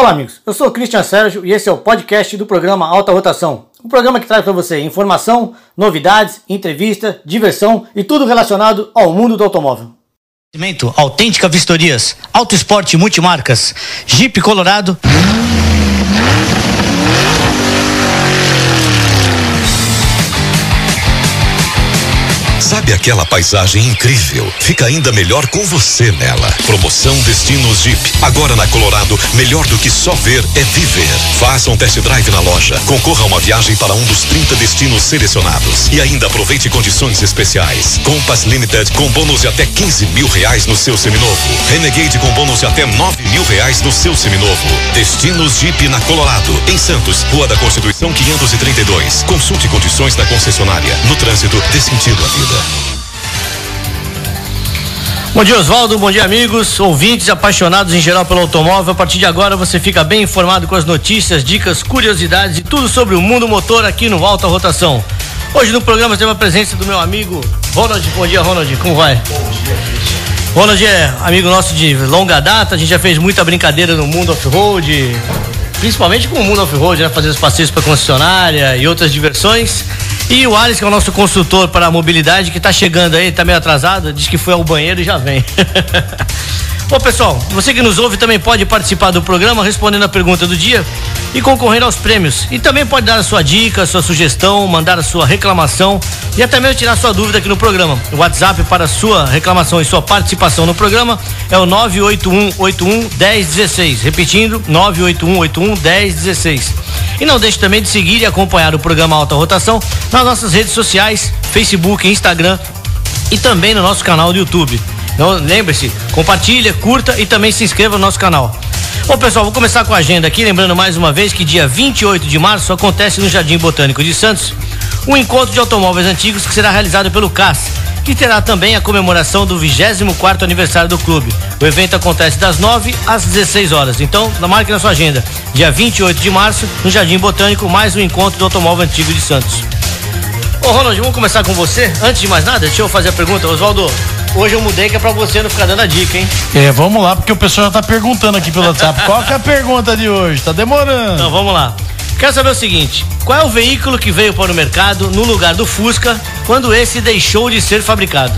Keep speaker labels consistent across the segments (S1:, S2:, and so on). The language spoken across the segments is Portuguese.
S1: Olá, amigos. Eu sou Cristian Sérgio e esse é o podcast do programa Alta Rotação. Um programa que traz para você informação, novidades, entrevista, diversão e tudo relacionado ao mundo do automóvel.
S2: Autêntica Vistorias, Auto Esporte Multimarcas, Jeep Colorado.
S3: Sabe aquela paisagem incrível? Fica ainda melhor com você nela. Promoção Destinos Jeep. Agora na Colorado, melhor do que só ver é viver. Faça um test drive na loja. Concorra a uma viagem para um dos 30 destinos selecionados. E ainda aproveite condições especiais. Compass Limited com bônus de até 15 mil reais no seu seminovo. Renegade com bônus de até 9 mil reais no seu seminovo. Destinos Jeep na Colorado. Em Santos, Rua da Constituição 532. Consulte condições da concessionária. No trânsito, dê sentido à vida.
S2: Bom dia, Oswaldo. Bom dia, amigos, ouvintes apaixonados em geral pelo automóvel. A partir de agora você fica bem informado com as notícias, dicas, curiosidades e tudo sobre o mundo motor aqui no Alta Rotação. Hoje no programa temos a presença do meu amigo Ronald. Bom dia, Ronald. Como vai? Bom dia, Ronald é amigo nosso de longa data. A gente já fez muita brincadeira no mundo off-road, principalmente com o mundo off-road, né? Fazer os passeios para concessionária e outras diversões. E o Alisson, que é o nosso consultor para a mobilidade, que está chegando aí, está meio atrasado, diz que foi ao banheiro e já vem. Bom, pessoal, você que nos ouve também pode participar do programa respondendo a pergunta do dia e concorrer aos prêmios. E também pode dar a sua dica, a sua sugestão, mandar a sua reclamação e até mesmo tirar sua dúvida aqui no programa. O WhatsApp para sua reclamação e sua participação no programa é o 98181 1016. Repetindo, 98181 1016. E não deixe também de seguir e acompanhar o programa Alta Rotação nas nossas redes sociais, Facebook, Instagram e também no nosso canal do YouTube. Então lembre-se, compartilha, curta e também se inscreva no nosso canal. Bom, pessoal, vou começar com a agenda aqui, lembrando mais uma vez que dia 28 de março acontece no Jardim Botânico de Santos um encontro de automóveis antigos que será realizado pelo CAS, que terá também a comemoração do 24 aniversário do clube. O evento acontece das 9 às 16 horas. Então, marque na sua agenda. Dia 28 de março, no Jardim Botânico, mais um encontro do automóvel antigo de Santos. Ô Ronald, vamos começar com você. Antes de mais nada, deixa eu fazer a pergunta, Oswaldo. Hoje eu mudei que é pra você não ficar dando a dica, hein?
S4: É, vamos lá, porque o pessoal já tá perguntando aqui pelo WhatsApp. Qual que é a pergunta de hoje? Tá demorando.
S2: Então vamos lá. Quero saber o seguinte: qual é o veículo que veio para o mercado no lugar do Fusca quando esse deixou de ser fabricado?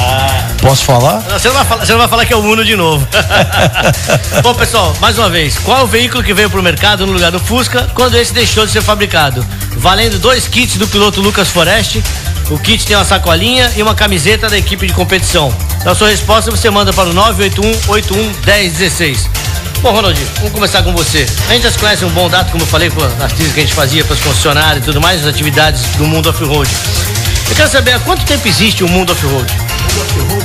S4: Ah. Posso falar?
S2: Você não, vai falar, você não vai falar que é o Uno de novo. Bom, pessoal, mais uma vez, qual é o veículo que veio para o mercado no lugar do Fusca quando esse deixou de ser fabricado? Valendo dois kits do piloto Lucas Forest o kit tem uma sacolinha e uma camiseta da equipe de competição. Então a sua resposta você manda para o 981 81 1016. Bom, Ronaldinho, vamos começar com você. A gente já se conhece um bom dado, como eu falei, com as trilhas que a gente fazia para os funcionários e tudo mais, as atividades do mundo off-road. Eu quero saber há quanto tempo existe o mundo off-road? O mundo off-road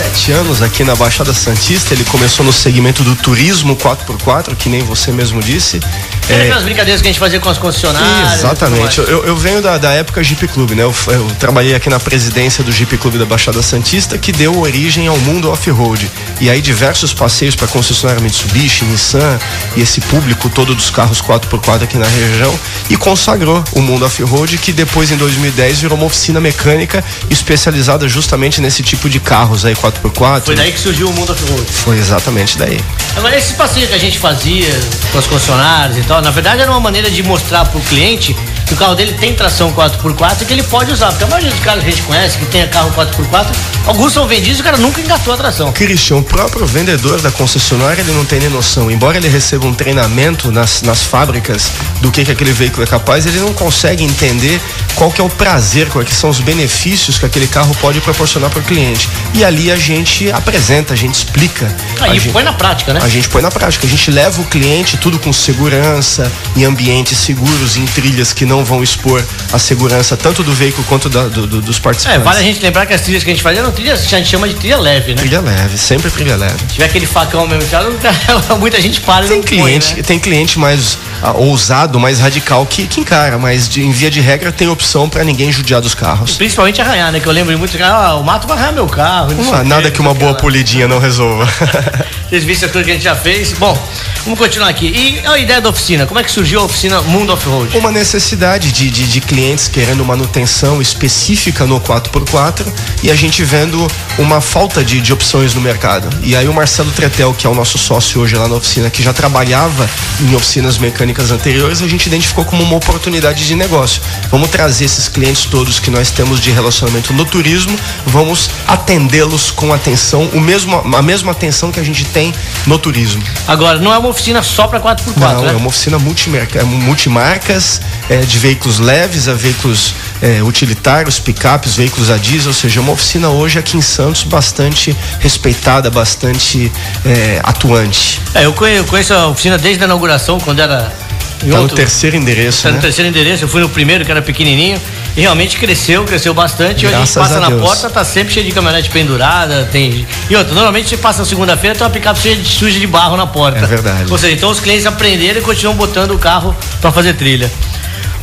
S5: sete anos aqui na Baixada Santista. Ele começou no segmento do turismo 4x4, que nem você mesmo disse.
S2: É, aquelas brincadeiras que a gente fazia com as concessionárias.
S5: Exatamente. Eu, eu, venho da, da época Jeep Clube, né? Eu, eu, trabalhei aqui na presidência do Jeep Clube da Baixada Santista, que deu origem ao mundo off-road. E aí diversos passeios para concessionária Mitsubishi, Nissan e esse público todo dos carros 4x4 aqui na região e consagrou o mundo off-road, que depois em 2010 virou uma oficina mecânica especializada justamente nesse tipo de carros aí 4x4.
S2: Foi daí que surgiu o mundo off-road.
S5: Foi exatamente daí.
S2: Agora, esse passeio que a gente fazia com os concessionários e tal, na verdade era uma maneira de mostrar para o cliente que o carro dele tem tração 4x4 e que ele pode usar. Porque a maioria dos carros que a gente conhece que tem carro 4x4, alguns são vendidos e o cara nunca engatou a tração.
S5: Christian, o próprio vendedor da concessionária, ele não tem nem noção. Embora ele receba um treinamento nas, nas fábricas do que, que aquele veículo é capaz, ele não consegue entender qual que é o prazer, quais que são os benefícios que aquele carro pode proporcionar para o cliente. E ali a gente apresenta, a gente explica.
S2: Aí
S5: gente,
S2: põe na prática, né?
S5: A gente põe na prática. A gente leva o cliente tudo com segurança, em ambientes seguros, em trilhas que não vão expor a segurança tanto do veículo quanto da, do, do, dos participantes.
S2: É, vale a gente lembrar que as trilhas que a gente fazia eram trilhas que a gente chama de trilha leve, né?
S5: Trilha leve, sempre trilha leve.
S2: Se tiver aquele facão mesmo, muita gente para
S5: tem cliente, põe, né? Tem cliente mais ah, ousado, mais radical que, que encara, mas de, em via de regra tem opção para ninguém judiar dos carros.
S2: Principalmente arranhar, né? Que eu lembro muito, ah, o mato vai arranhar meu carro.
S5: Nada que uma boa polidinha não resolva.
S2: Vocês viram tudo que a gente já fez. Bom, vamos continuar aqui. E a ideia da oficina? Como é que surgiu a oficina Mundo Off-Road?
S5: Uma necessidade de, de, de clientes querendo manutenção específica no 4x4 e a gente vendo uma falta de, de opções no mercado. E aí o Marcelo Tretel, que é o nosso sócio hoje lá na oficina, que já trabalhava em oficinas mecânicas anteriores, a gente identificou como uma oportunidade de negócio. Vamos trazer esses clientes todos que nós temos de relacionamento no turismo, vamos atendê-los com atenção, o mesmo, a mesma atenção que a gente tem no turismo.
S2: Agora, não é uma oficina só para 4x4,
S5: Não,
S2: né?
S5: é uma oficina multimarca, é multimarcas, é, de veículos leves a veículos é, utilitários, picapes, veículos a diesel, ou seja, uma oficina hoje aqui em Santos bastante respeitada, bastante é, atuante.
S2: É, eu conheço, a oficina desde a inauguração, quando era
S5: Tá no terceiro endereço,
S2: Tá no
S5: né?
S2: terceiro endereço, eu fui no primeiro, que era pequenininho, e realmente cresceu, cresceu bastante. E hoje a gente
S5: Graças
S2: passa
S5: a
S2: na
S5: Deus.
S2: porta, tá sempre cheio de caminhonete pendurada, tem... E outra, normalmente você passa na segunda-feira, tem uma picape cheia de suja de barro na porta.
S5: É verdade.
S2: Ou seja, então os clientes aprenderam e continuam botando o carro para fazer trilha.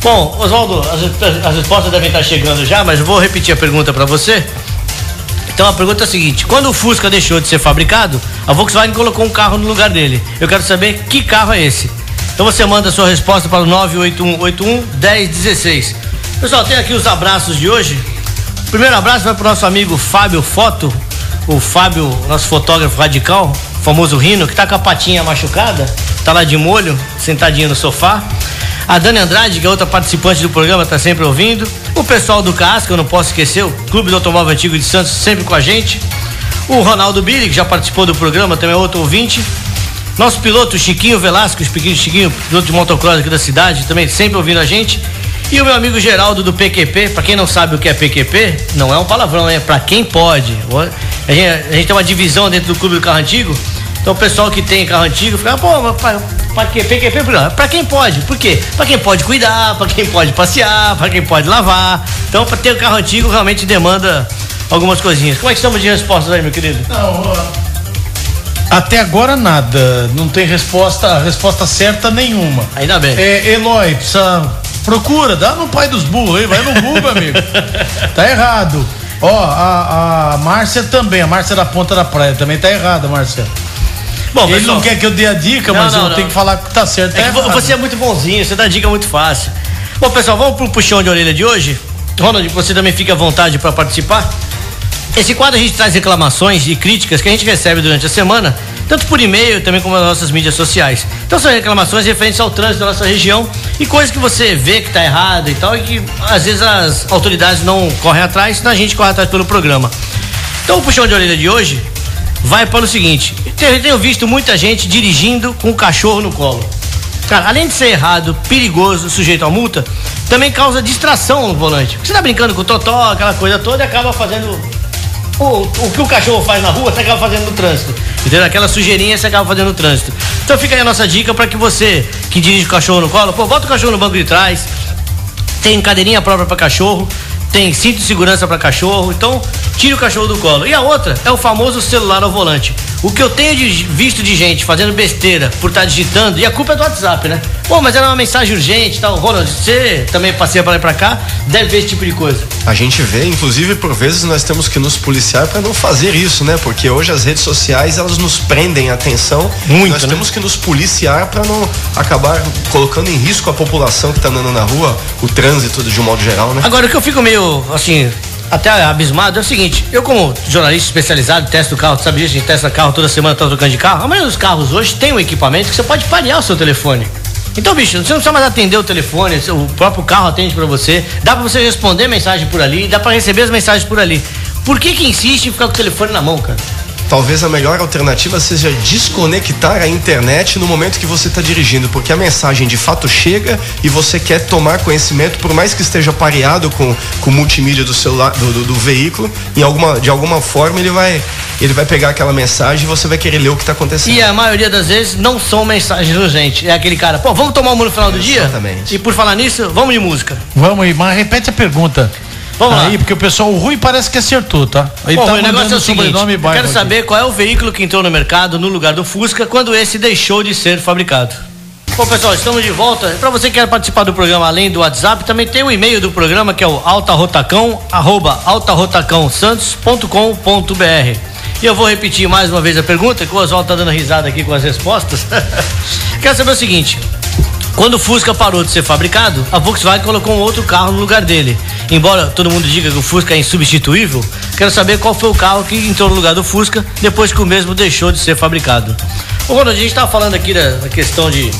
S2: Bom, Oswaldo, as, as respostas devem estar chegando já, mas vou repetir a pergunta para você. Então a pergunta é a seguinte: quando o Fusca deixou de ser fabricado, a Volkswagen colocou um carro no lugar dele. Eu quero saber que carro é esse. Então você manda a sua resposta para o 98181 1016. Pessoal, tem aqui os abraços de hoje. O primeiro abraço vai para o nosso amigo Fábio Foto, o Fábio, nosso fotógrafo radical, famoso Rino, que tá com a patinha machucada, tá lá de molho, sentadinho no sofá. A Dani Andrade, que é outra participante do programa, tá sempre ouvindo. O pessoal do CAS, que eu não posso esquecer, o Clube do Automóvel Antigo de Santos, sempre com a gente. O Ronaldo Billy, que já participou do programa, também é outro ouvinte. Nosso piloto Chiquinho Velasco, o Chiquinho, Chiquinho, piloto de motocross aqui da cidade, também sempre ouvindo a gente. E o meu amigo Geraldo do PQP, pra quem não sabe o que é PQP, não é um palavrão, é pra quem pode. A gente, a gente tem uma divisão dentro do clube do carro antigo. Então o pessoal que tem carro antigo fica, pô, mas pra, pra que PQP? Não, Pra quem pode. Por quê? Pra quem pode cuidar, pra quem pode passear, pra quem pode lavar. Então, pra ter o carro antigo realmente demanda algumas coisinhas. Como é que estamos de respostas aí, meu querido?
S4: Até agora nada. Não tem resposta, resposta certa nenhuma.
S2: Ainda bem.
S4: É, Eloy, precisa. Procura, dá no pai dos burros aí, vai no Google, amigo. Tá errado. Ó, a, a Márcia também, a Márcia da Ponta da Praia também tá errada, Márcia.
S2: Bom,
S4: Ele
S2: pessoal,
S4: não quer que eu dê a dica,
S2: Não,
S4: mas
S2: não,
S4: eu
S2: não.
S4: tenho que falar que tá certo. Tá
S2: É que você é muito bonzinho, você dá dica muito fácil. Bom, pessoal, vamos pro puxão de orelha de hoje. Ronald, você também fica à vontade para participar. Esse quadro a gente traz reclamações e críticas que a gente recebe durante a semana, tanto por e-mail também como nas nossas mídias sociais. Então são reclamações referentes ao trânsito da nossa região e coisas que você vê que tá errado e tal e que às vezes as autoridades não correm atrás, então a gente corre atrás pelo programa. Então o puxão de orelha de hoje vai para o seguinte: eu tenho visto muita gente dirigindo com o cachorro no colo. Cara, além de ser errado, perigoso, sujeito a multa, também causa distração no volante. Você tá brincando com o totó, aquela coisa toda e acaba fazendo o, o que o cachorro faz na rua, você acaba fazendo no trânsito. Entendeu? Aquela sujeirinha você acaba fazendo no trânsito. Então fica aí a nossa dica para que você que dirige o cachorro no colo, pô, bota o cachorro no banco de trás, tem cadeirinha própria para cachorro, tem cinto de segurança para cachorro, então tire o cachorro do colo. E a outra é o famoso celular ao volante. O que eu tenho de- visto de gente fazendo besteira por estar digitando, e a culpa é do WhatsApp, né? Pô, mas era uma mensagem urgente e tal. Ronald, você também passeia para lá e pra cá, deve ver esse tipo de coisa.
S5: A gente vê, inclusive, por vezes nós temos que nos policiar para não fazer isso, né? Porque hoje as redes sociais elas nos prendem a atenção.
S2: Muito,
S5: nós
S2: né?
S5: temos que nos policiar para não acabar colocando em risco a população que está andando na rua, o trânsito de um modo geral, né?
S2: Agora, o que eu fico meio, assim, até abismado é o seguinte: eu, como jornalista especializado, testo carro, sabe disso, a gente testa carro toda semana, tá trocando de carro. A maioria dos carros hoje tem um equipamento que você pode parear o seu telefone. Então, bicho, você não precisa mais atender o telefone, o próprio carro atende pra você. Dá pra você responder mensagem por ali, dá pra receber as mensagens por ali. Por que que insiste em ficar com o telefone na mão, cara?
S5: Talvez a melhor alternativa seja desconectar a internet no momento que você está dirigindo, porque a mensagem de fato chega e você quer tomar conhecimento, por mais que esteja pareado com, com o multimídia do celular, do, do- do veículo, em alguma, de alguma forma ele vai, ele vai pegar aquela mensagem e você vai querer ler o que está acontecendo.
S2: E a maioria das vezes não são mensagens urgentes. É aquele cara, pô, vamos tomar uma no final do dia?
S5: Exatamente.
S2: E por falar nisso, vamos de música.
S4: Vamos aí, mas repete a pergunta.
S2: Vamos lá.
S4: aí, porque o pessoal, o Rui parece que acertou, tá? Ele
S2: Bom,
S4: tá
S2: o negócio é o seguinte, eu quero
S4: aqui.
S2: saber qual é o veículo que entrou no mercado no lugar do Fusca quando esse deixou de ser fabricado. Bom, pessoal, estamos de volta. Para você que quer participar do programa além do WhatsApp, também tem o e-mail do programa que é o altarotacão, arroba altarotacãosantos.com.br. E eu vou repetir mais uma vez a pergunta, que o Oswaldo tá dando risada aqui com as respostas. Quero saber o seguinte: quando o Fusca parou de ser fabricado, a Volkswagen colocou um outro carro no lugar dele. Embora todo mundo diga que o Fusca é insubstituível, quero saber qual foi o carro que entrou no lugar do Fusca depois que o mesmo deixou de ser fabricado. Ô, Ronald, a gente estava falando aqui da, da, questão de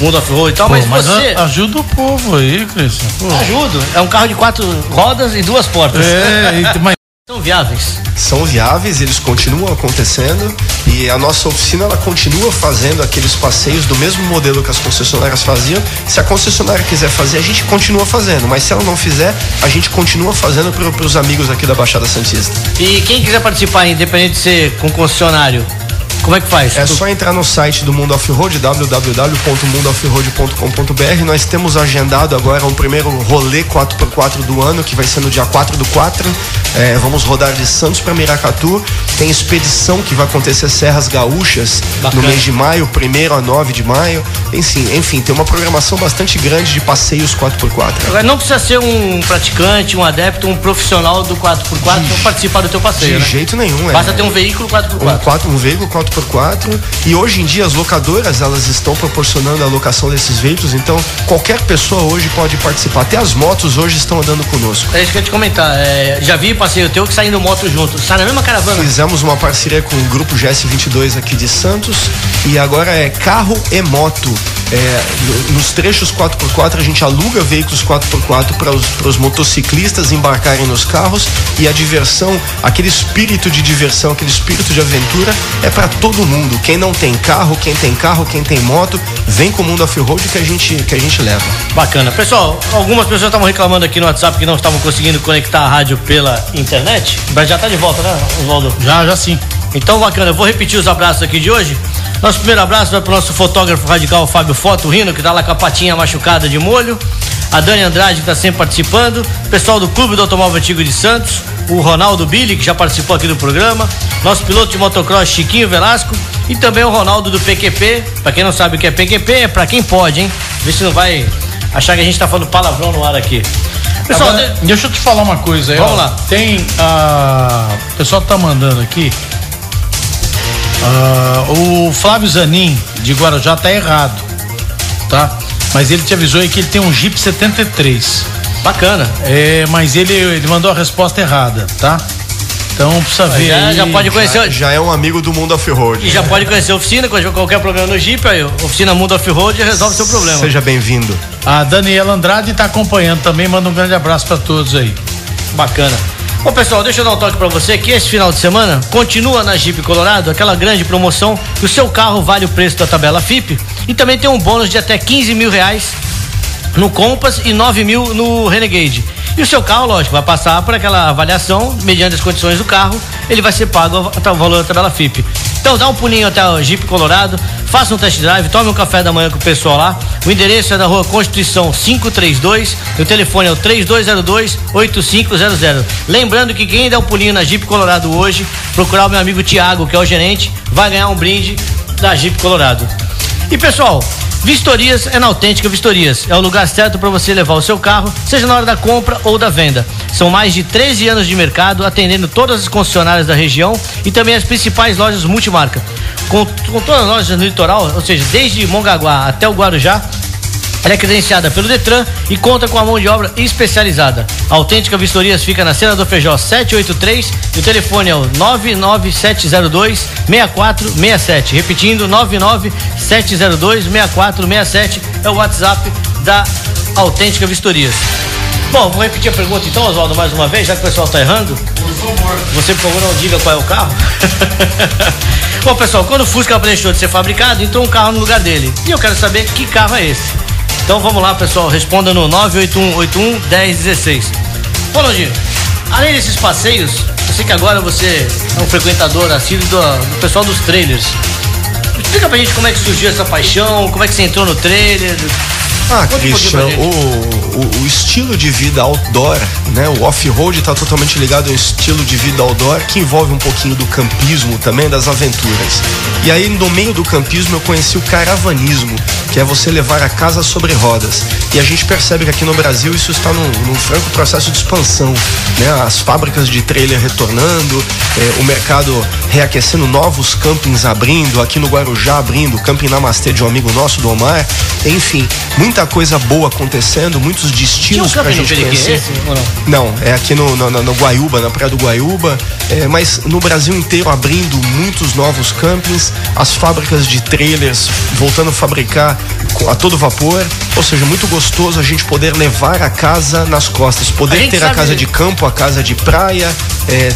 S2: mundo off-road e tal, Pô, mas, mas você.
S4: Ajuda o povo aí, Cristian.
S2: Ajudo. É um carro de quatro rodas e duas portas.
S4: É, mas
S2: são viáveis?
S5: São viáveis, eles continuam acontecendo e a nossa oficina ela continua fazendo aqueles passeios do mesmo modelo que as concessionárias faziam. Se a concessionária quiser fazer, a gente continua fazendo, mas se ela não fizer, a gente continua fazendo para os amigos aqui da Baixada Santista.
S2: E quem quiser participar, independente de ser com concessionário, como é que faz?
S5: É só entrar no site do Mundo Off-Road, www.mundoffroad.com.br. Nós temos agendado agora um primeiro rolê 4x4 do ano, que vai ser no dia 4 do 4. É, vamos rodar de Santos para Miracatu. Tem expedição que vai acontecer Serras Gaúchas Bacana. no mês de maio, 1 a 9 de maio. Enfim, enfim, tem uma programação bastante grande de passeios 4x4.
S2: Agora, não precisa ser um praticante, um adepto, um profissional do 4x4 para participar do teu passeio.
S5: De
S2: né?
S5: jeito nenhum,
S2: é. Basta ter um veículo 4x4.
S5: Um, 4, um veículo 4x4 4x4 e hoje em dia as locadoras elas estão proporcionando a locação desses veículos, então qualquer pessoa hoje pode participar. Até as motos hoje estão andando conosco.
S2: É isso que eu ia te comentar. É, já vi passeio teu que saindo moto junto. Sai na mesma caravana.
S5: Fizemos uma parceria com o grupo GS22 aqui de Santos e agora é carro e moto. É, nos trechos 4x4 a gente aluga veículos 4x4 para os motociclistas embarcarem nos carros e a diversão, aquele espírito de diversão, aquele espírito de aventura é para todo mundo. Quem não tem carro, quem tem carro, quem tem moto, vem com o Mundo Off-Road que a gente que a gente leva.
S2: Bacana. Pessoal, algumas pessoas estavam reclamando aqui no WhatsApp que não estavam conseguindo conectar a rádio pela internet. Mas já está de volta, né, Oswaldo?
S4: Já, já sim.
S2: Então, bacana. Eu vou repetir os abraços aqui de hoje. Nosso primeiro abraço vai para o nosso fotógrafo radical Fábio Foto Rino, que está lá com a patinha machucada de molho. A Dani Andrade, que está sempre participando. Pessoal do Clube do Automóvel Antigo de Santos o Ronaldo Billy, que já participou aqui do programa, nosso piloto de motocross Chiquinho Velasco e também o Ronaldo do PQP. Para quem não sabe o que é PQP, é para quem pode, hein? Vê se não vai achar que a gente tá falando palavrão no ar aqui.
S4: Pessoal, Agora, de... deixa eu te falar uma coisa aí.
S2: Vamos ó, lá.
S4: Tem a. O pessoal tá mandando aqui. Uh, o Flávio Zanin de Guarujá tá errado, tá? Mas ele te avisou aí que ele tem um Jeep 73.
S2: Bacana.
S4: É, mas ele, ele mandou a resposta errada, tá? Então precisa ver.
S2: Já,
S4: aí,
S2: já pode conhecer.
S5: Já, já, é um amigo do Mundo Off-Road.
S2: E já pode conhecer a oficina, quando qualquer problema no Jeep, aí, oficina Mundo Off-Road resolve o seu problema.
S5: Seja bem-vindo.
S4: A Daniela Andrade está acompanhando também, manda um grande abraço para todos aí.
S2: Bacana. Bom, pessoal, deixa eu dar um toque para você que esse final de semana continua na Jeep Colorado aquela grande promoção que o seu carro vale o preço da tabela FIP e também tem um bônus de até 15 mil reais no Compass e 9 mil no Renegade. E o seu carro, lógico, vai passar por aquela avaliação, mediante as condições do carro, ele vai ser pago até o valor da tabela FIP. Então dá um pulinho até o Jeep Colorado, faça um test drive, tome um café da manhã com o pessoal lá. O endereço é na rua Constituição 532, o telefone é o 3202-8500. Lembrando que quem der um pulinho na Jeep Colorado hoje, procurar o meu amigo Tiago, que é o gerente, vai ganhar um brinde da Jeep Colorado. E pessoal, Vistorias é na Autêntica Vistorias. É o lugar certo para você levar o seu carro, seja na hora da compra ou da venda. São mais de 13 anos de mercado, atendendo todas as concessionárias da região e também as principais lojas multimarca. Com, com todas as lojas no litoral, ou seja, desde Mongaguá até o Guarujá, ela é credenciada pelo Detran e conta com a mão de obra especializada. A Autêntica Vistorias fica na Cena do Feijó 783 e o telefone é o 99702 6467. Repetindo, 99702 6467 é o WhatsApp da Autêntica Vistorias. Bom, vou repetir a pergunta então, Oswaldo, mais uma vez, já que o pessoal está errando. Você, por favor, não diga qual é o carro. Bom, pessoal, quando o Fusca deixou de ser fabricado, entrou um carro no lugar dele. E eu quero saber que carro é esse. Então vamos lá, pessoal, responda no 98181 1016. Bom, Londinho, além desses passeios, eu sei que agora você é um frequentador assíduo do, do pessoal dos trailers. Explica pra gente como é que surgiu essa paixão, como é que você entrou no trailer,
S5: ah, Christian, o, o, o, estilo de vida outdoor, né? O off-road está totalmente ligado ao estilo de vida outdoor que envolve um pouquinho do campismo também, das aventuras. E aí, no meio do campismo, eu conheci o caravanismo, que é você levar a casa sobre rodas. E a gente percebe que aqui no Brasil isso está num, num franco processo de expansão, né? As fábricas de trailer retornando, eh, o mercado reaquecendo, novos campings abrindo, aqui no Guarujá abrindo, o Camping Namastê de um amigo nosso, do Omar. Enfim, muita coisa boa acontecendo, muitos destinos
S2: camping no
S5: gente conhecer.
S2: esse não?
S5: Não, é aqui no, no, no- Guaiúba, na Praia do Guaiúba, é, mas no Brasil inteiro abrindo muitos novos campings, as fábricas de trailers voltando a fabricar a todo vapor, ou seja, muito gostoso a gente poder levar a casa nas costas,
S2: A
S5: poder ter a
S2: sabe-
S5: casa de campo, a casa de praia, é,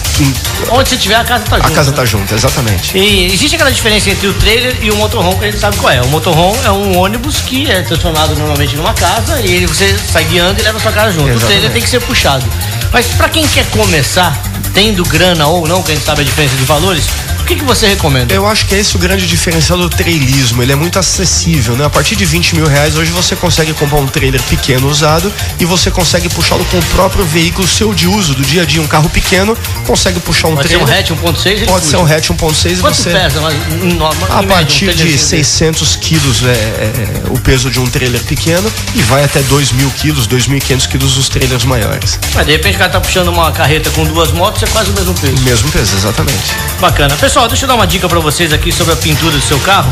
S2: Onde você tiver, a casa tá junto.
S5: a casa
S2: né?
S5: tá junta, exatamente.
S2: E existe aquela diferença entre o trailer e o motorhome que a gente sabe qual é. O motorhome é um ônibus que é transformado normalmente numa casa e ele, você sai guiando e leva a sua casa junto. O
S5: Exatamente.
S2: trailer tem que ser puxado. Mas pra quem quer começar, tendo grana ou não, que a gente sabe a diferença de valores, o que, que você recomenda?
S5: Eu acho que é esse o grande diferencial do trailismo. Ele é muito acessível, né? A partir de 20 mil reais, hoje você consegue comprar um trailer pequeno usado e você consegue puxá-lo com o próprio veículo seu de uso do dia a dia. Um carro pequeno consegue puxar um
S2: Pode ser um
S5: trailer.
S2: hatch 1.6? ele
S5: Pode ser um hatch 1.6 e
S2: Quanto
S5: você.
S2: pesa? Mas,
S5: A
S2: média, um
S5: partir de
S2: TGV?
S5: 600 quilos é, é o peso de um trailer pequeno e vai até 2 mil quilos, 2.500 quilos os trailers maiores.
S2: Mas de repente o cara tá puxando uma carreta com duas motos, é quase o mesmo peso.
S5: Mesmo peso, exatamente.
S2: Bacana. Pessoal, deixa eu dar uma dica pra vocês aqui sobre a pintura do seu carro.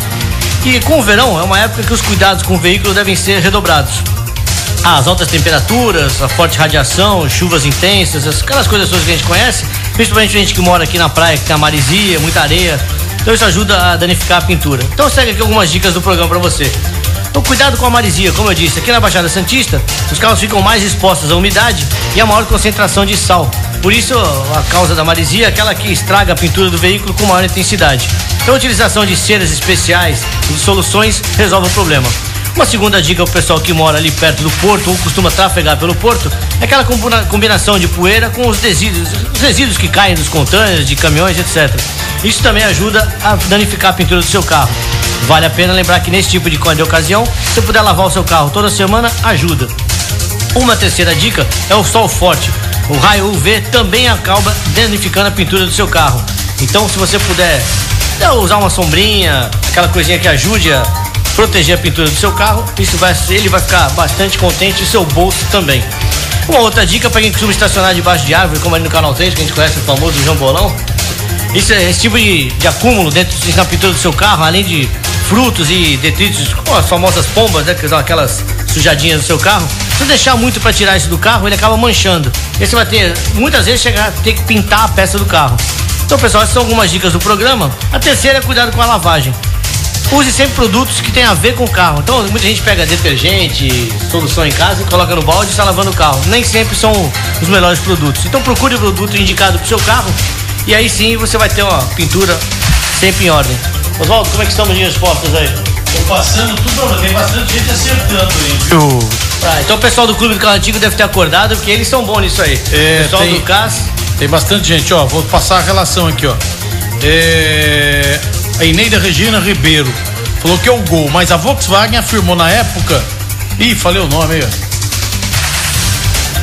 S2: Que com o verão é uma época que os cuidados com o veículo devem ser redobrados. As altas temperaturas, a forte radiação, chuvas intensas, as- aquelas coisas todas que a gente conhece, principalmente a gente que mora aqui na praia, que tem a marisia, muita areia. Então isso ajuda a danificar a pintura. Então segue aqui algumas dicas do programa pra você. Então cuidado com a marisia, como eu disse, aqui na Baixada Santista, os carros ficam mais expostos à umidade e a maior concentração de sal. Por isso, a causa da marisia é aquela que estraga a pintura do veículo com maior intensidade. Então a utilização de ceras especiais e de soluções resolve o problema. Uma segunda dica pro pessoal que mora ali perto do porto ou costuma trafegar pelo porto é aquela combina- combinação de poeira com os resíduos, os resíduos que caem dos contêineres, de caminhões, etc. Isso também ajuda a danificar a pintura do seu carro. Vale a pena lembrar que nesse tipo de, de ocasião, se você puder lavar o seu carro toda semana, ajuda. Uma terceira dica é o sol forte. O raio UV também acaba danificando a pintura do seu carro. Então, se você puder né, usar uma sombrinha, aquela coisinha que ajude a proteger a pintura do seu carro, isso vai, ele vai ficar bastante contente e seu bolso também. Uma outra dica para quem costuma estacionar debaixo de árvore, como ali no Canal 3, que a gente conhece o famoso jambolão. Isso, é- esse tipo de, de acúmulo dentro da pintura do seu carro, além de frutos e detritos, como as famosas pombas, né, que são aquelas sujadinhas do seu carro, se deixar muito para tirar isso do carro, ele acaba manchando. E você vai ter, muitas vezes, chegar ter que pintar a peça do carro. Então, pessoal, essas são algumas dicas do programa. A terceira é cuidado com a lavagem. Use sempre produtos que tenham a ver com o carro. Então, muita gente pega detergente, solução em casa e coloca no balde e está lavando o carro. Nem sempre são os melhores produtos. Então, procure o produto indicado para o seu carro e aí sim você vai ter uma pintura sempre em ordem. Oswaldo, como é que estão as respostas aí?
S4: Tô passando tudo, tem bastante gente acertando aí, viu?
S2: Ah, então o pessoal do Clube do Carro Antigo deve ter acordado porque eles são bons nisso aí.
S4: É,
S2: o pessoal
S4: tem-
S2: do CAS.
S4: Tem bastante gente, ó. Vou passar a relação aqui, ó. É, a Ineida Regina Ribeiro falou que é o gol, mas a Volkswagen afirmou na época. Ih, falei o nome aí, ó.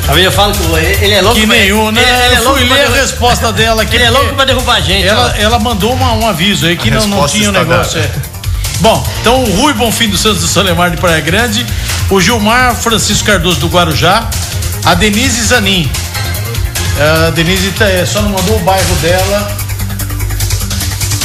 S2: A Bíblia fala que ele é louco
S4: Que
S2: pra-
S4: nenhum, né?
S2: Ele, ele é
S4: Eu
S2: louco
S4: fui ler a
S2: derru-
S4: resposta dela aqui.
S2: Ele é louco pra derrubar a gente.
S4: Ela, ela mandou uma- um aviso aí que
S5: A
S4: não, não tinha o
S5: está
S4: negócio. é. Bom, então o Rui Bonfim dos Santos do Solemar de Praia Grande, o Gilmar Francisco Cardoso do Guarujá, a Denise Zanin. A Denise tá- é, só não mandou o bairro dela.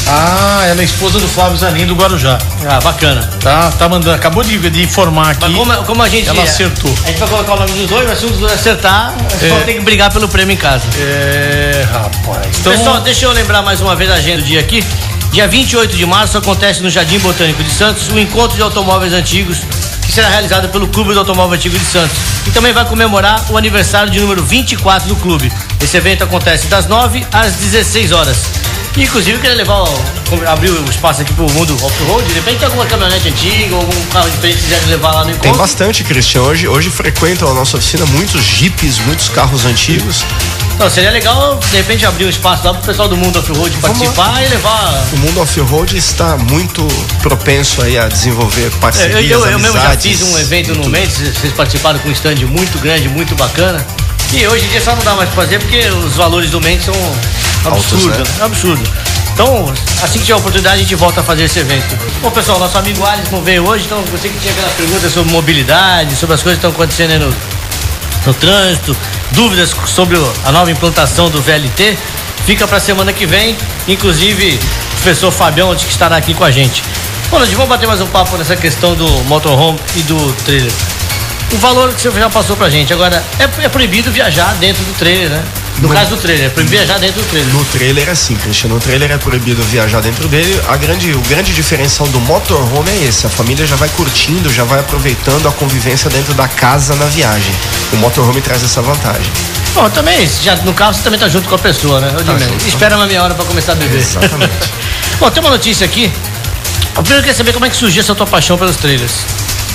S4: Ah, ela é esposa do Flávio Zanin do Guarujá.
S2: Ah, bacana.
S4: Tá, tá mandando, acabou de, de informar aqui.
S2: Mas como, como a gente.
S4: Ela acertou.
S2: A gente vai colocar o nome dos dois, mas se um dos dois acertar, só
S4: É.
S2: tem que brigar pelo prêmio em casa.
S4: É, rapaz. Então,
S2: Pessoal, deixa eu lembrar mais uma vez a agenda do dia aqui. Dia 28 de março acontece no Jardim Botânico de Santos o encontro de automóveis antigos, que será realizado pelo Clube do Automóvel Antigo de Santos. E também vai comemorar o aniversário de número 24 do clube. Esse evento acontece das 9 às 16 horas. Inclusive, eu queria levar, abrir o espaço aqui pro mundo off-road. De repente tem alguma caminhonete antiga, algum carro diferente que quiser levar lá no
S5: Tem
S2: encontro.
S5: bastante, Cristian. Hoje, hoje frequentam a nossa oficina muitos jipes, muitos carros antigos.
S2: Então, seria legal, de repente, abrir um espaço lá pro pessoal do mundo off-road participar e levar
S5: O mundo off-road está muito propenso aí a desenvolver
S2: É,
S5: parcerias,
S2: eu, eu, eu mesmo já fiz um evento no. Mendes, vocês participaram com um stand muito grande, muito bacana. E hoje em dia só não dá mais pra fazer porque os valores do Mendes são absurdos,
S5: né?
S2: né? absurdo. Então, assim que tiver oportunidade, a gente volta a fazer esse evento. Bom, pessoal, nosso amigo Alisson veio hoje, então você que tinha aquela pergunta sobre mobilidade, sobre as coisas que estão acontecendo aí no, no trânsito, dúvidas sobre a nova implantação do VLT, fica para semana que vem. Inclusive, o professor Fabião, que estará aqui com a gente. Bom, nós vamos bater mais um papo nessa questão do motorhome e do trailer. O valor que você já passou pra gente. Agora, é, é proibido viajar dentro do trailer, né? No, no caso do trailer, é proibido viajar dentro do trailer.
S5: No trailer é sim, Cristiano. No trailer é proibido viajar dentro dele. A grande, o grande diferencial do motorhome é esse. A família já vai curtindo, já vai aproveitando a convivência dentro da casa na viagem. O motorhome traz essa vantagem.
S2: Bom, também, já, no carro você também tá junto com a pessoa, né? Tá junto, Espera uma meia hora para começar a beber.
S5: Exatamente.
S2: Bom, tem uma notícia aqui. Eu primeiro queria saber como é que surgiu essa tua paixão pelos trailers.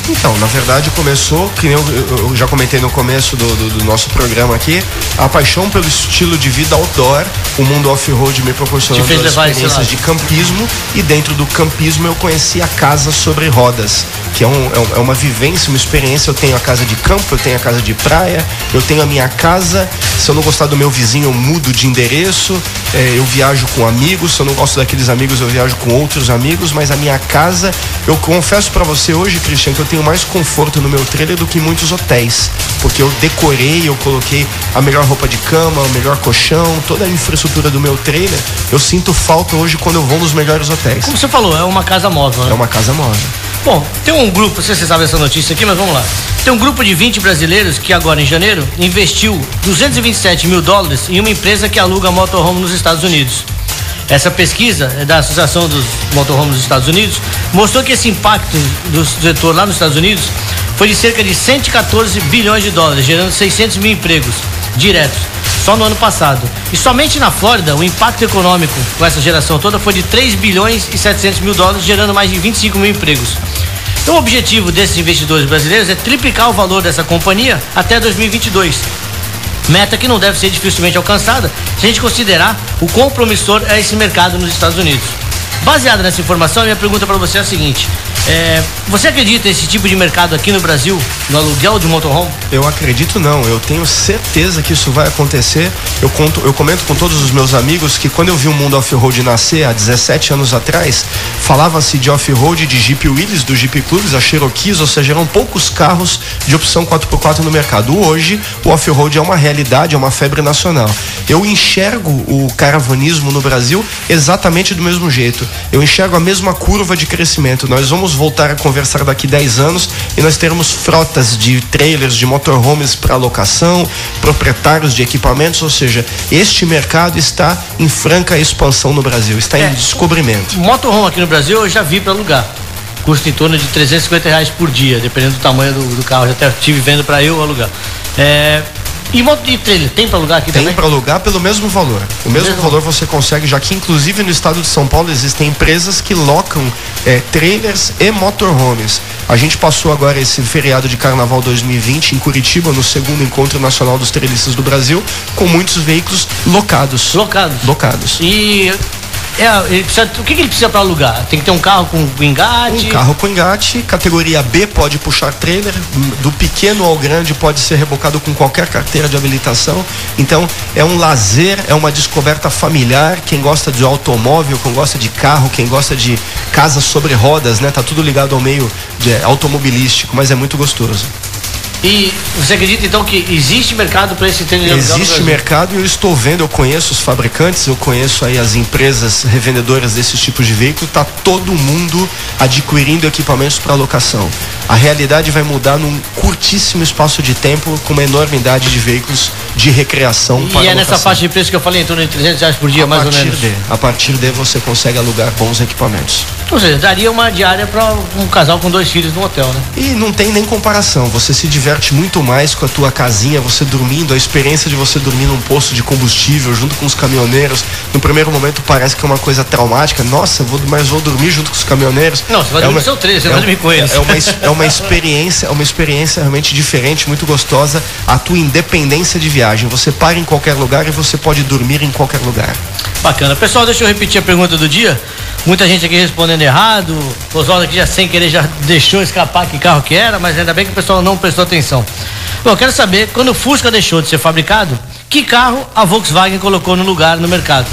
S5: Então, na verdade começou, que eu, eu já comentei no começo do, do, do, nosso programa aqui, a paixão pelo estilo de vida outdoor, o mundo off-road me proporcionando as experiências de campismo e dentro do campismo eu conheci a casa sobre rodas, que é, um, é, é uma vivência, uma experiência. Eu tenho a casa de campo, eu tenho a casa de praia, eu tenho a minha casa. Se eu não gostar do meu vizinho, eu mudo de endereço. É, eu viajo com amigos. Se eu não gosto daqueles amigos, eu viajo com outros amigos. Mas a minha casa, eu confesso para você hoje, Cristian, que eu tenho mais conforto no meu trailer do que em muitos hotéis, porque eu decorei, eu coloquei a melhor roupa de cama, o melhor colchão, toda a infraestrutura do meu trailer. Eu sinto falta hoje quando eu vou nos melhores hotéis.
S2: Como você falou, é uma casa móvel. Né?
S5: É uma casa móvel.
S2: Bom, tem um grupo, não sei se você sabe essa notícia aqui, mas vamos lá. Tem um grupo de 20 brasileiros que agora em janeiro investiu 227 mil dólares em uma empresa que aluga motorhome nos Estados Unidos. Essa pesquisa é da Associação dos Motorhomes dos Estados Unidos mostrou que esse impacto do setor lá nos Estados Unidos foi de cerca de 114 bilhões de dólares, gerando 600 mil empregos diretos só no ano passado. E somente na Flórida, o impacto econômico com essa geração toda foi de 3 bilhões e 700 mil dólares, gerando mais de 25 mil empregos. Então, o objetivo desses investidores brasileiros é triplicar o valor dessa companhia até 2022. Meta que não deve ser dificilmente alcançada se a gente considerar o quão promissor é esse mercado nos Estados Unidos. Baseada nessa informação, minha pergunta para você é a seguinte: é, você acredita nesse tipo de mercado aqui no Brasil, no aluguel de motorhome?
S5: Eu acredito não. Eu tenho certeza que isso vai acontecer. Eu, conto, eu comento com todos os meus amigos que quando eu vi o mundo off-road nascer há 17 anos atrás, falava-se de off-road de Jeep Willys, do Jeep Clubs, a Cherokees, ou seja, eram poucos carros de opção 4x4 no mercado. Hoje, o off-road é uma realidade, é uma febre nacional. Eu enxergo o caravanismo no Brasil exatamente do mesmo jeito. Eu enxergo a mesma curva de crescimento. Nós vamos voltar a conversar daqui 10 anos e nós teremos frotas de trailers, de motorhomes para locação, proprietários de equipamentos, ou seja, este mercado está em franca expansão no Brasil, está é, em descobrimento.
S2: Motorhome aqui no Brasil eu já vi para alugar. Custa em torno de 350 reais por dia, dependendo do tamanho do, do carro. Já até tive vendo para eu alugar. É, e moto de trailer, tem para alugar aqui
S5: tem
S2: também?
S5: Tem para alugar pelo mesmo valor. O mesmo, mesmo valor você consegue, já que inclusive no estado de São Paulo existem empresas que locam é, trailers e motorhomes. A gente passou agora esse feriado de Carnaval 2020 em Curitiba, no segundo encontro nacional dos trailistas do Brasil, com muitos veículos locados.
S2: Locados.
S5: Locados.
S2: E é, precisa, o que, que ele precisa para alugar? Tem que ter um carro com engate?
S5: Um carro com engate, categoria B pode puxar trailer, do pequeno ao grande pode ser rebocado com qualquer carteira de habilitação. Então é um lazer, é uma descoberta familiar. Quem gosta de automóvel, quem gosta de carro, quem gosta de casa sobre rodas, né? Tá tudo ligado ao meio de, automobilístico, mas é muito gostoso.
S2: E você acredita então que existe mercado para esse tênis
S5: Existe mercado e eu estou vendo, eu conheço os fabricantes, eu conheço aí as empresas revendedoras desses tipos de veículo, tá todo mundo adquirindo equipamentos para locação. A realidade vai mudar num curtíssimo espaço de tempo com uma enormidade de veículos de recreação
S2: e é nessa faixa de preço que eu falei, em torno de 300 reais por dia, a mais ou menos.
S5: De, a partir de você consegue alugar bons equipamentos.
S2: Ou seja, daria uma diária para um casal com dois filhos no hotel, né?
S5: E não tem nem comparação. Você se diverte muito mais com a tua casinha, você dormindo, a experiência de você dormir num posto de combustível junto com os caminhoneiros. No primeiro momento parece que é uma coisa traumática. Nossa, vou, mas vou dormir junto com os caminhoneiros.
S2: Não, você vai
S5: é
S2: dormir uma, seu três, você é, vai dormir com eles.
S5: É uma, é uma experiência, é uma experiência realmente diferente, muito gostosa. A tua independência de viagem. Você para em qualquer lugar e você pode dormir em qualquer lugar.
S2: Bacana. Pessoal, deixa eu repetir a pergunta do dia. Muita gente aqui respondendo errado. Oswaldo aqui já sem querer já deixou escapar que carro que era, mas ainda bem que o pessoal não prestou atenção. Bom, eu quero saber, quando o Fusca deixou de ser fabricado, que carro a Volkswagen colocou no lugar no mercado?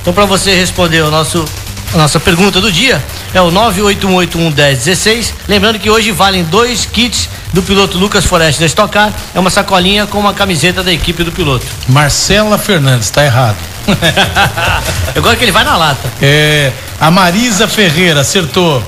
S2: Então, para você responder o nosso a nossa pergunta do dia é o 981811016. Lembrando que hoje valem dois kits do piloto Lucas Foreste da Stock Car. É uma sacolinha com uma camiseta da equipe do piloto.
S4: Marcela Fernandes, tá errado.
S2: Eu gosto que ele vai na lata.
S4: É, a Marisa Ferreira acertou.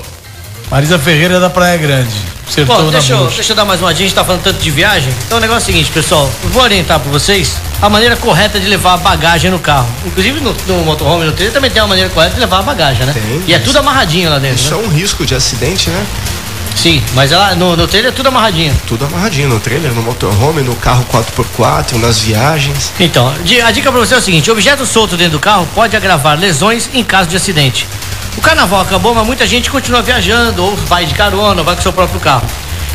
S4: Marisa Ferreira é da Praia Grande. Acertou
S2: Bom,
S4: na
S2: deixa eu,
S4: bucha.
S2: deixa eu dar mais uma dica, a gente tá falando tanto de viagem. Então o negócio é o seguinte, pessoal, eu vou orientar para vocês a maneira correta de levar a bagagem no carro. Inclusive no, no motorhome, no trailer, também tem uma maneira correta de levar a bagagem, né?
S5: Tem,
S2: e é tudo amarradinho lá dentro,
S5: Isso
S2: né?
S5: é um risco de acidente, né?
S2: Sim, mas ela, no, no trailer é tudo amarradinho.
S5: Tudo amarradinho no trailer, no motorhome, no carro 4x4, nas viagens.
S2: Então, a dica para você é o seguinte: objeto solto dentro do carro pode agravar lesões em caso de acidente. O carnaval acabou, mas muita gente continua viajando, ou vai de carona, ou vai com seu próprio carro.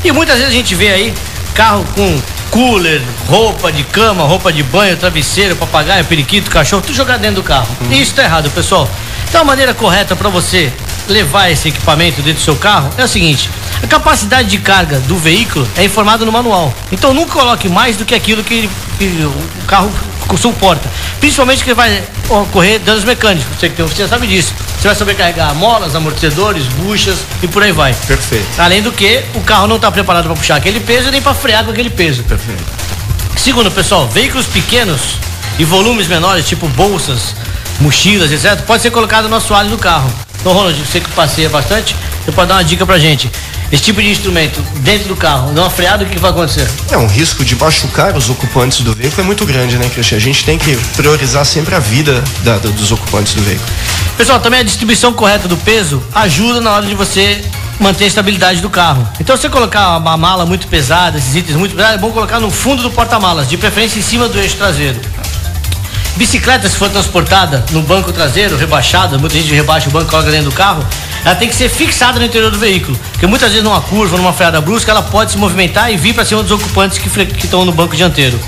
S2: E muitas vezes a gente vê aí carro com cooler, roupa de cama, roupa de banho, travesseiro, papagaio, periquito, cachorro, tudo jogado dentro do carro. E isso tá errado, pessoal. Então a maneira correta para você levar esse equipamento dentro do seu carro é o seguinte: a capacidade de carga do veículo é informada no manual. Então nunca coloque mais do que aquilo que, que o carro suporta. Principalmente que vai ocorrer danos mecânicos. Você que tem oficina sabe disso. Você vai sobrecarregar molas, amortecedores, buchas e por aí vai.
S5: Perfeito.
S2: Além do que, o carro não está preparado para puxar aquele peso nem para frear com aquele peso.
S5: Perfeito.
S2: Segundo, pessoal, veículos pequenos e volumes menores, tipo bolsas, mochilas, etc., pode ser colocado no assoalho do carro. Então, Ronald, você que passeia bastante, você pode dar uma dica pra gente. Esse tipo de instrumento dentro do carro, dá uma freada, o que, que vai acontecer?
S5: É, um risco de machucar os ocupantes do veículo é muito grande, né, Cristian? A gente tem que priorizar sempre a vida da- da- dos ocupantes do veículo.
S2: Pessoal, também a distribuição correta do peso ajuda na hora de você manter a estabilidade do carro. Então, se você colocar uma mala muito pesada, esses itens muito pesados, é bom colocar no fundo do porta-malas, de preferência em cima do eixo traseiro. Bicicleta, se for transportada no banco traseiro, rebaixada, muita gente rebaixa o banco coloca dentro do carro, ela tem que ser fixada no interior do veículo. Porque muitas vezes numa curva, numa freada brusca, ela pode se movimentar e vir para cima dos ocupantes que que estão no banco dianteiro.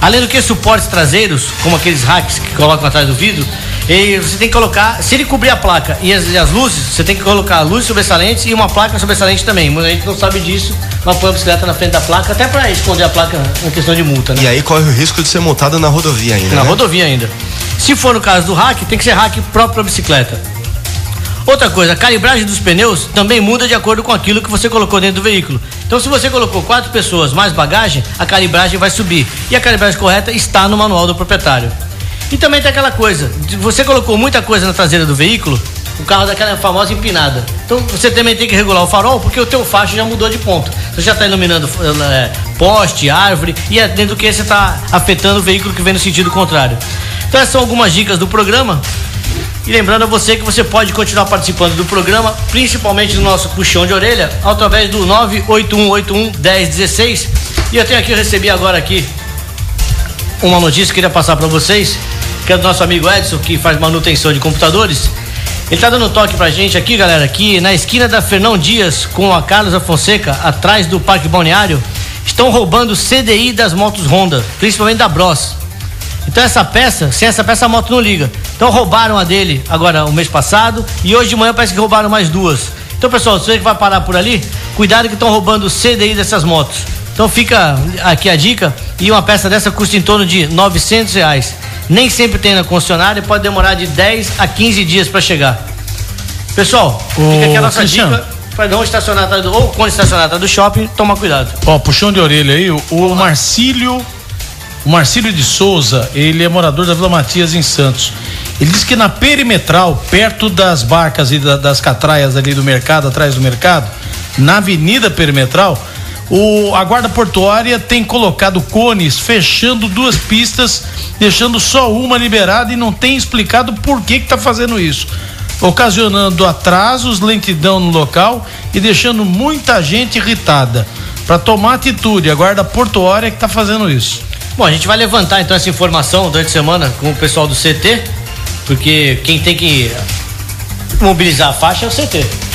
S2: Além do que suportes traseiros, como aqueles racks que colocam atrás do vidro, e você tem que colocar, se ele cobrir a placa e as, e as luzes, você tem que colocar luzes sobressalentes e uma placa sobressalente também. Muita gente não sabe disso, mas põe a bicicleta na frente da placa, até para esconder a placa na questão de multa, né?
S5: E aí corre o risco de ser multado na rodovia ainda.
S2: Na
S5: né?
S2: rodovia ainda. Se for no caso do hack, tem que ser hack próprio para bicicleta. Outra coisa, a calibragem dos pneus também muda de acordo com aquilo que você colocou dentro do veículo. Então, se você colocou quatro pessoas mais bagagem, a calibragem vai subir. E a calibragem correta está no manual do proprietário. E também tem aquela coisa, você colocou muita coisa na traseira do veículo, o carro dá aquela famosa empinada. Então você também tem que regular o farol, porque o teu facho já mudou de ponto. Você já está iluminando é, poste, árvore, e é dentro do que você está afetando o veículo que vem no sentido contrário. Então essas são algumas dicas do programa. E lembrando a você que você pode continuar participando do programa, principalmente no nosso puxão de orelha, através do 981811016. E eu tenho aqui, eu recebi agora aqui uma notícia que eu queria passar para vocês, que é do nosso amigo Edson, que faz manutenção de computadores. Ele tá dando um toque pra gente aqui, galera, aqui na esquina da Fernão Dias com a Carlos Afonseca, atrás do Parque Balneário, estão roubando CDI das motos Honda, principalmente da Bros. Então essa peça, sem essa peça a moto não liga. Então roubaram a dele agora o mês passado e hoje de manhã parece que roubaram mais duas. Então pessoal, você que vai parar por ali, cuidado que estão roubando CDI dessas motos. Então fica aqui a dica e uma peça dessa custa em torno de 900 reais. Nem sempre tem na concessionária, pode demorar de 10 a 15 dias para chegar. Pessoal, fica aqui a nossa
S4: Cristiano.
S2: dica para não estacionar atrás do, ou quando estacionar atrás do shopping, toma cuidado.
S4: Ó, puxão de orelha aí, o, o Marcílio, o Marcílio de Souza, ele é morador da Vila Matias em Santos. Ele disse que na perimetral, perto das barcas e da- das catraias ali do mercado, atrás do mercado, na avenida perimetral, o, a guarda portuária tem colocado cones fechando duas pistas, deixando só uma liberada e não tem explicado por que que tá fazendo isso. Ocasionando atrasos, lentidão no local e deixando muita gente irritada. Para tomar atitude, a guarda portuária que tá fazendo isso.
S2: Bom, a gente vai levantar então essa informação durante a semana com o pessoal do CT, porque quem tem que mobilizar a faixa é o CT.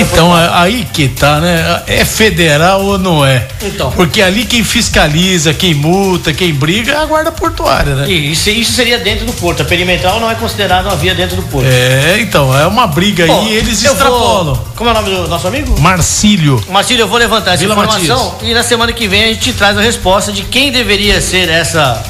S4: Então aí que tá, né? É federal ou não é?
S2: Então.
S4: Porque ali quem fiscaliza, quem multa, quem briga é a guarda portuária, né?
S2: E isso, isso seria dentro do porto. A perimetral não é considerada uma via dentro do porto.
S4: É, então, é uma briga
S2: Bom,
S4: aí, eles extrapolam.
S2: Vou, como é o nome do nosso amigo?
S4: Marcílio.
S2: Marcílio, eu vou levantar essa
S4: Vila
S2: informação e na semana que vem a gente traz a resposta de quem deveria ser essa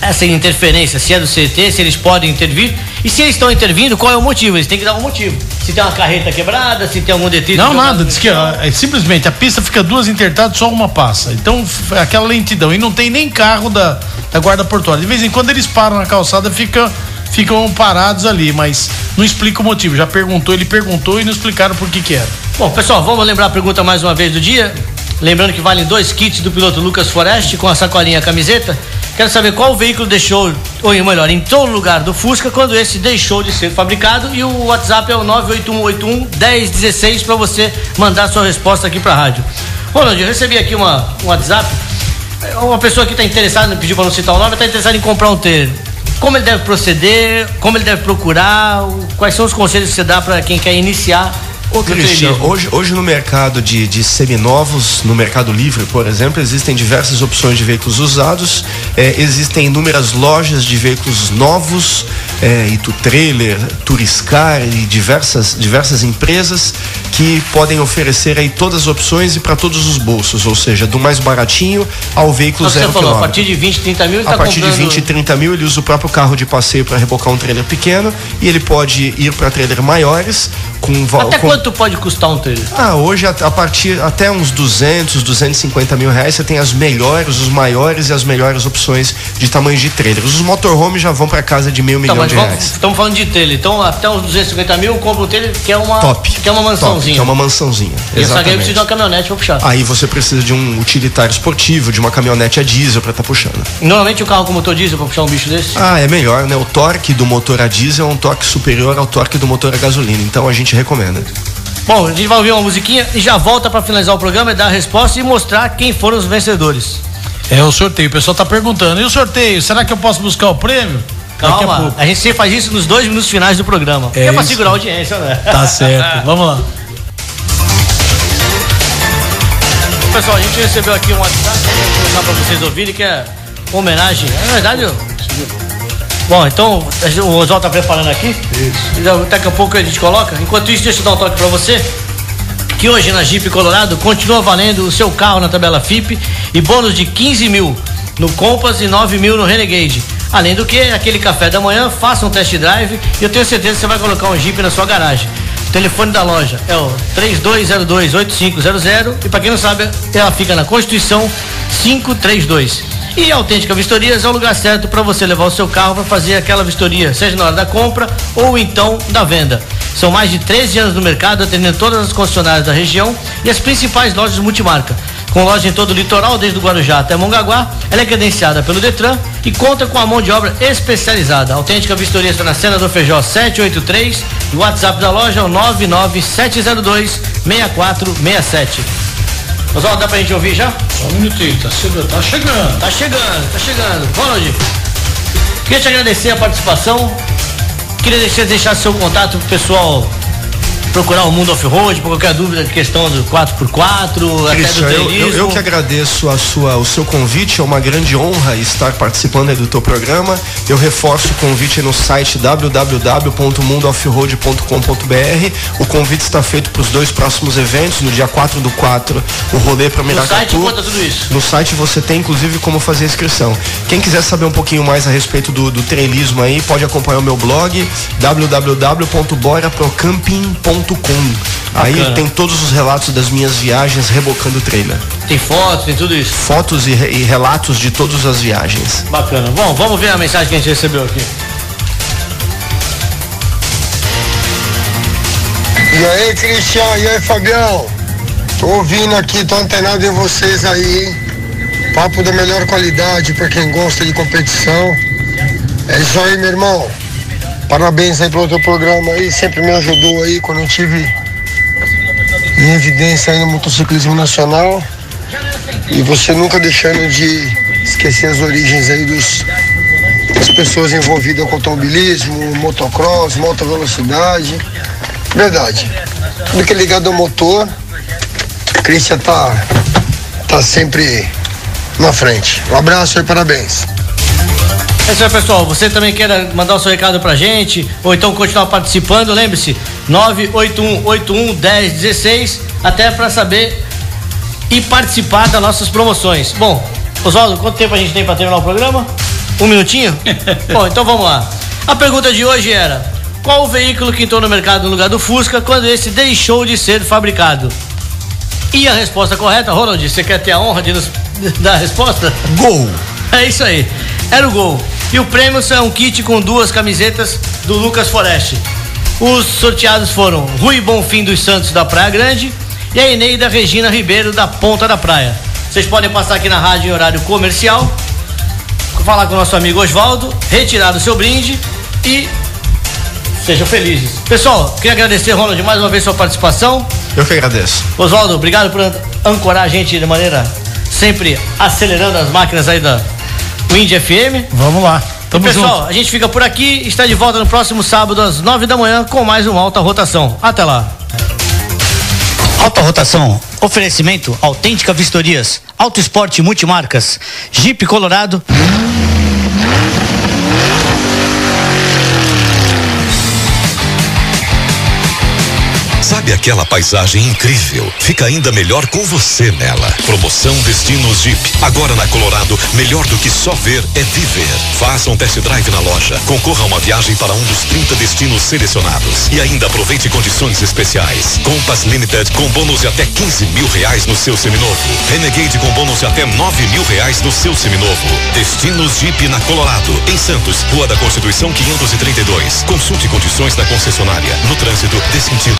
S2: essa interferência, se é do CT, se eles podem intervir E se eles estão intervindo, qual é o motivo? Eles têm que dar um motivo. Se tem uma carreta quebrada, se tem algum detrito.
S4: Não, nada. Diz que ó, é, simplesmente a pista fica duas intertadas, só uma passa. Então, é aquela lentidão. E não tem nem carro da, da guarda portuária. De vez em quando eles param na calçada, fica, ficam parados ali, mas não explica o motivo. Já perguntou, ele perguntou e não explicaram por que que era.
S2: Bom, pessoal, vamos lembrar a pergunta mais uma vez do dia. Lembrando que valem dois kits do piloto Lucas Forest com a sacolinha a camiseta. Quero saber qual veículo deixou, ou melhor, entrou no lugar do Fusca quando esse deixou de ser fabricado. E o WhatsApp é o 98181 1016 para você mandar sua resposta aqui para a rádio. Ronald, eu recebi aqui uma, um WhatsApp. Uma pessoa que está interessada, pediu para não citar o nome, está interessada em comprar um trailer. Como ele deve proceder, como ele deve procurar, quais são os conselhos que você dá para quem quer iniciar
S5: Ô, Cristian, hoje, hoje no mercado de, de seminovos, no Mercado Livre, por exemplo, existem diversas opções de veículos usados, é, existem inúmeras lojas de veículos novos, é, Itu Trailer, Turiscar e diversas, diversas empresas que podem oferecer aí todas as opções e para todos os bolsos, ou seja, do mais baratinho ao veículo
S2: Você
S5: zero
S2: falou, a
S5: quilômetro.
S2: partir de 20, 30 mil ele
S5: A
S2: tá
S5: partir de
S2: comprando...
S5: 20 e 30 mil, ele usa o próprio carro de passeio para rebocar um trailer pequeno e ele pode ir para trailer maiores com
S2: Até
S5: com-
S2: quanto pode custar um trailer?
S5: Ah, hoje a, a partir até uns 200, 250 mil reais você tem as melhores, os maiores e as melhores opções de tamanho de trailers. Os motorhomes já vão para casa de meio
S2: Tá,
S5: milhão de
S2: vamos-
S5: reais.
S2: estamos falando de trailer. Então, até uns 250 mil, compra um trailer que é uma,
S5: Top.
S2: que é uma
S5: Top,
S2: mansãozinha.
S5: que é uma mansãozinha.
S2: E essa
S5: Exatamente.
S2: precisa de uma caminhonete pra puxar.
S5: Aí você precisa de um utilitário esportivo, de uma caminhonete a diesel para estar puxando.
S2: Normalmente o carro com motor diesel pra puxar um bicho desse.
S5: Ah, é melhor, né? O torque do motor a diesel é um torque superior ao torque do motor a gasolina, então a gente recomenda.
S2: Bom, a gente vai ouvir uma musiquinha e já volta pra finalizar o programa e dar a resposta e mostrar quem foram os vencedores.
S4: É o sorteio. O pessoal tá perguntando. E o sorteio? Será que eu posso buscar o prêmio? Daqui a
S2: Calma,
S4: pouco.
S2: a, gente sempre faz isso nos dois minutos finais do programa. É,
S4: É
S2: é pra
S4: isso.
S2: segurar a audiência, né?
S4: Tá certo. Vamos lá.
S2: Pessoal, a gente recebeu aqui um WhatsApp vou colocar pra vocês ouvirem que é homenagem. Na verdade, eu... Bom, então o Oswaldo tá preparando aqui. Isso. Daqui a pouco a gente coloca. Enquanto isso, deixa eu dar um toque pra você. Que hoje na Jeep Colorado continua valendo o seu carro na tabela FIP e bônus de 15 mil no Compass e 9 mil no Renegade. Além do que, aquele café da manhã, faça um test drive e eu tenho certeza que você vai colocar um Jeep na sua garagem. O telefone da loja é o 3202-8500 e para quem não sabe, ela fica na Constituição 532. E Autêntica Vistorias é o lugar certo para você levar o seu carro para fazer aquela vistoria, seja na hora da compra ou então da venda. São mais de 13 anos no mercado, atendendo todas as concessionárias da região e as principais lojas multimarca. Com loja em todo o litoral, desde o Guarujá até Mongaguá, ela é credenciada pelo Detran e conta com a mão de obra especializada. A Autêntica Vistoria está na Cena do Feijó 783 e o WhatsApp da loja é o 99702 6467. Oswaldo, dá pra gente ouvir já?
S4: Só um minutinho. Tá chegando. Tá chegando.
S2: Tá chegando, tá chegando. Ronald, queria te agradecer a participação. Queria deixar, deixar seu contato pro pessoal procurar o Mundo Off-Road, por qualquer dúvida, questão do 4x4, até do
S5: eu, eu, eu que agradeço a sua, o seu convite, é uma grande honra estar participando do teu programa. Eu reforço o convite no site www.mundooffroad.com.br. O convite está feito para os dois próximos eventos, no dia 4 do 4, o rolê para
S2: No
S5: Miracatu.
S2: site conta tudo isso.
S5: No site você tem inclusive como fazer a inscrição. Quem quiser saber um pouquinho mais a respeito do, do aí, pode acompanhar o meu blog www.boraprocamping.com. Aí tem todos os relatos das minhas viagens rebocando trailer.
S2: Tem fotos, tem tudo isso.
S5: Fotos e, e relatos de todas as viagens.
S2: Bacana. Bom, vamos ver a mensagem que a gente recebeu aqui.
S6: E aí, Cristian, e aí, Fabião? Tô ouvindo aqui, tô antenado em vocês aí. hein? Papo da melhor qualidade pra quem gosta de competição. É isso aí, meu irmão. Parabéns aí pelo teu programa aí, sempre me ajudou aí quando eu tive em evidência aí no motociclismo nacional. E você nunca deixando de esquecer as origens aí dos, das pessoas envolvidas com automobilismo, motocross, moto velocidade. Verdade. Tudo que é ligado ao motor, Christian tá, tá sempre na frente. Um abraço e parabéns.
S2: É isso aí, pessoal. Você também quer mandar o seu recado pra gente, ou então continuar participando, lembre-se, 981811016, até pra saber e participar das nossas promoções. Bom, Oswaldo, quanto tempo a gente tem pra terminar o programa? Um minutinho? Bom, então vamos lá. A pergunta de hoje era: qual o veículo que entrou no mercado no lugar do Fusca quando esse deixou de ser fabricado? E a resposta correta, Ronald, você quer ter a honra de nos dar a resposta?
S5: Gol!
S2: É isso aí. Era o gol. E o prêmio é um kit com duas camisetas do Lucas Foreste. Os sorteados foram Rui Bonfim dos Santos da Praia Grande e a Eneida Regina Ribeiro da Ponta da Praia. Vocês podem passar aqui na rádio em horário comercial, falar com o nosso amigo Oswaldo, retirar o seu brinde e sejam felizes. Pessoal, queria agradecer, Ronald, mais uma vez sua participação.
S5: Eu que agradeço.
S2: Oswaldo, obrigado por ancorar a gente de maneira sempre acelerando as máquinas aí da Wind FM.
S4: Vamos lá.
S2: Tamo e pessoal, junto. a gente fica por aqui, está de volta no próximo sábado às nove da manhã com mais um Alta Rotação. Até lá. Alta Rotação, oferecimento Autêntica Vistorias, Auto Esporte Multimarcas, Jeep Colorado.
S3: Sabe aquela paisagem incrível? Fica ainda melhor com você nela. Promoção Destinos Jeep. Agora na Colorado, melhor do que só ver é viver. Faça um test drive na loja. Concorra a uma viagem para um dos 30 destinos selecionados. E ainda aproveite condições especiais. Compass Limited com bônus de até 15 mil reais no seu seminovo. Renegade com bônus de até 9 mil reais no seu seminovo. Destinos Jeep na Colorado. Em Santos, Rua da Constituição 532. Consulte condições da concessionária. No trânsito, dê sentido.